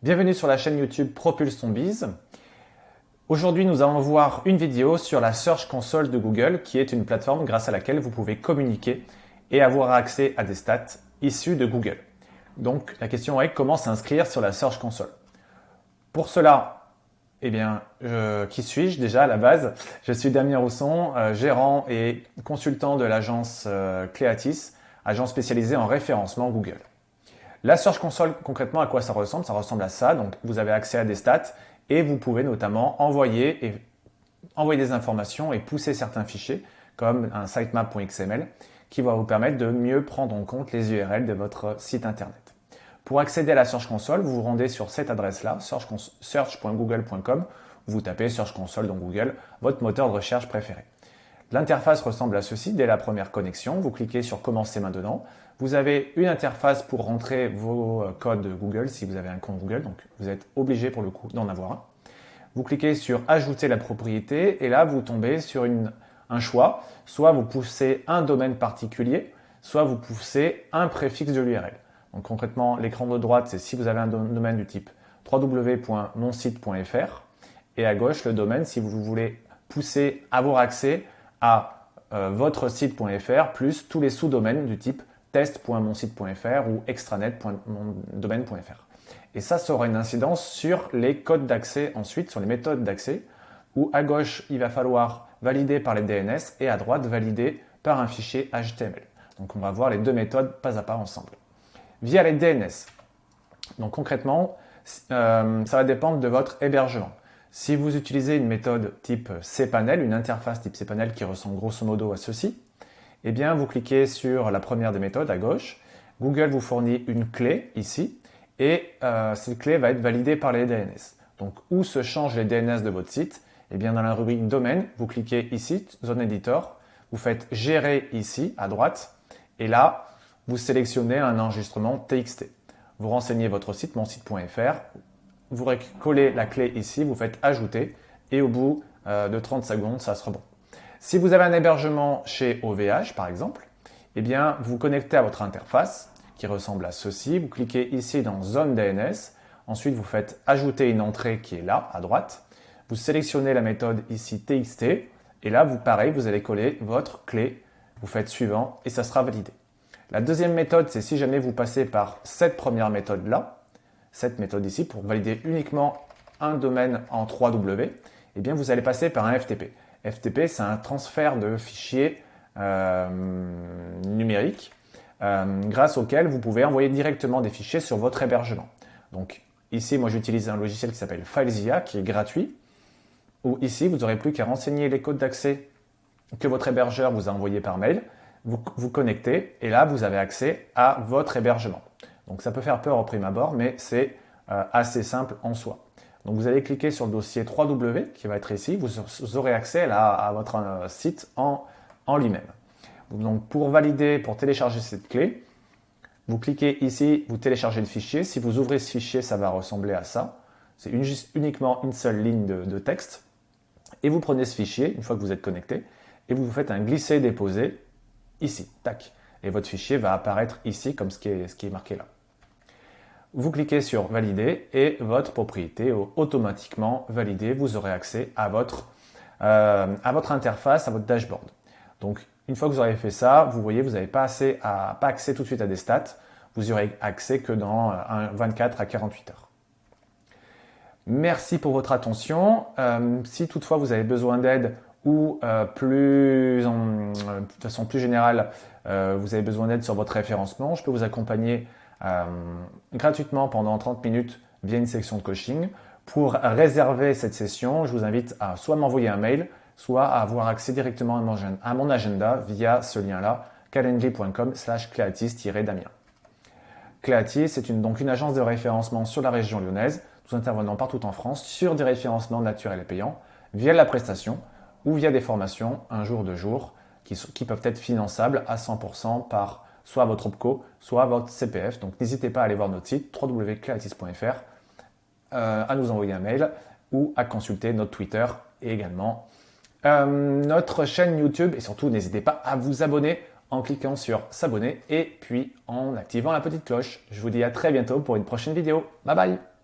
Bienvenue sur la chaîne YouTube Propulse ton Biz. Aujourd'hui, nous allons voir une vidéo sur la Search Console de Google, qui est une plateforme grâce à laquelle vous pouvez communiquer et avoir accès à des stats issues de Google. Donc, la question est comment s'inscrire sur la Search Console? Pour cela, eh bien, qui suis-je déjà à la base? Je suis Damien Rousson, euh, gérant et consultant de l'agence euh, Cleatis, agence spécialisée en référencement Google. La Search Console, concrètement, à quoi ça ressemble? Ça ressemble à ça. Donc, vous avez accès à des stats et vous pouvez notamment envoyer, envoyer des informations et pousser certains fichiers, comme un sitemap.xml, qui va vous permettre de mieux prendre en compte les URL de votre site internet. Pour accéder à la Search Console, vous vous rendez sur cette adresse-là, search.google.com, vous tapez Search Console dans Google, votre moteur de recherche préféré. L'interface ressemble à ceci dès la première connexion. Vous cliquez sur Commencer maintenant. Vous avez une interface pour rentrer vos euh, codes Google si vous avez un compte Google, donc vous êtes obligé pour le coup d'en avoir un. Vous cliquez sur Ajouter la propriété et là vous tombez sur un choix. Soit vous poussez un domaine particulier, soit vous poussez un préfixe de l'URL. Donc concrètement, l'écran de droite, c'est si vous avez un domaine du type www.monsite.fr et à gauche le domaine si vous voulez pousser avoir accès à euh, votre site.fr plus tous les sous-domaines du type test.monsite.fr ou extranet.domaine.fr. Et ça, ça aura une incidence sur les codes d'accès ensuite, sur les méthodes d'accès, où à gauche, il va falloir valider par les DNS et à droite, valider par un fichier HTML. Donc on va voir les deux méthodes pas à pas ensemble. Via les DNS. Donc concrètement, euh, ça va dépendre de votre hébergement. Si vous utilisez une méthode type cPanel, une interface type cPanel qui ressemble grosso modo à ceci, eh bien, vous cliquez sur la première des méthodes à gauche. Google vous fournit une clé ici et euh, cette clé va être validée par les DNS. Donc, où se changent les DNS de votre site? Eh bien, dans la rubrique domaine, vous cliquez ici, zone editor, vous faites gérer ici à droite et là, vous sélectionnez un enregistrement TXT. Vous renseignez votre site, monsite.fr, vous collez la clé ici, vous faites ajouter et au bout euh, de 30 secondes, ça sera bon. Si vous avez un hébergement chez OVH, par exemple, eh bien, vous connectez à votre interface qui ressemble à ceci. Vous cliquez ici dans Zone DNS. Ensuite, vous faites Ajouter une entrée qui est là, à droite. Vous sélectionnez la méthode ici TXT. Et là, vous, pareil, vous allez coller votre clé. Vous faites Suivant et ça sera validé. La deuxième méthode, c'est si jamais vous passez par cette première méthode-là, cette méthode ici, pour valider uniquement un domaine en 3W, eh bien, vous allez passer par un FTP. FTP, c'est un transfert de fichiers euh, numériques euh, grâce auquel vous pouvez envoyer directement des fichiers sur votre hébergement. Donc ici, moi j'utilise un logiciel qui s'appelle FileZilla qui est gratuit. Ou ici, vous n'aurez plus qu'à renseigner les codes d'accès que votre hébergeur vous a envoyés par mail. Vous vous connectez et là, vous avez accès à votre hébergement. Donc ça peut faire peur au prime abord, mais c'est euh, assez simple en soi. Donc vous allez cliquer sur le dossier 3W qui va être ici. Vous aurez accès à votre euh, site en, lui-même. Donc pour valider, pour télécharger cette clé, vous cliquez ici, vous téléchargez le fichier. Si vous ouvrez ce fichier, ça va ressembler à ça. C'est uniquement une seule ligne de, texte. Et vous prenez ce fichier, une fois que vous êtes connecté, et vous faites un glisser-déposer ici. Tac. Et votre fichier va apparaître ici comme ce qui est marqué là vous cliquez sur valider et votre propriété automatiquement validée. Vous aurez accès à votre, euh, à votre interface, à votre dashboard. Donc, une fois que vous aurez fait ça, vous voyez, vous n'avez pas, pas accès tout de suite à des stats. Vous aurez accès que dans 24 à 48 heures. Merci pour votre attention. Euh, si toutefois vous avez besoin d'aide ou euh, plus de façon plus générale, vous avez besoin d'aide sur votre référencement, je peux vous accompagner euh, gratuitement pendant 30 minutes via une section de coaching. Pour réserver cette session, je vous invite à soit m'envoyer un mail, soit à avoir accès directement à mon agenda via ce lien-là, calendly.com slash cléatis-damien. Cléatis est une, donc une agence de référencement sur la région lyonnaise. Nous intervenons partout en France sur des référencements naturels et payants via la prestation ou via des formations un jour, deux jours qui peuvent être finançables à 100% par soit votre OPCO, soit votre CPF. Donc n'hésitez pas à aller voir notre site www.claritis.fr, euh, à nous envoyer un mail ou à consulter notre Twitter et également euh, notre chaîne YouTube. Et surtout, n'hésitez pas à vous abonner en cliquant sur s'abonner et puis en activant la petite cloche. Je vous dis à très bientôt pour une prochaine vidéo. Bye bye